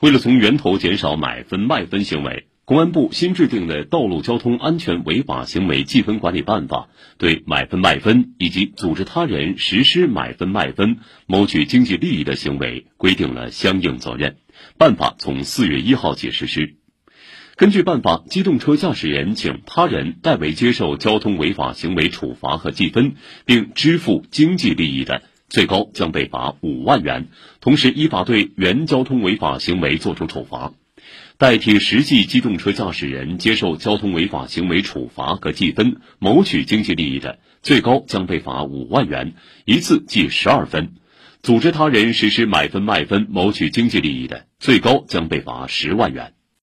为了从源头减少买分卖分行为，公安部新制定的《道路交通安全违法行为记分管理办法》对买分卖分以及组织他人实施买分卖分、谋取经济利益的行为规定了相应责任。办法从四月一号起实施。根据办法，机动车驾驶人请他人代为接受交通违法行为处罚和记分，并支付经济利益的，最高将被罚五万元，同时依法对原交通违法行为作出处罚；代替实际机动车驾驶人接受交通违法行为处罚和记分，谋取经济利益的，最高将被罚五万元，一次记十二分；组织他人实施买分卖分谋取经济利益的，最高将被罚十万元。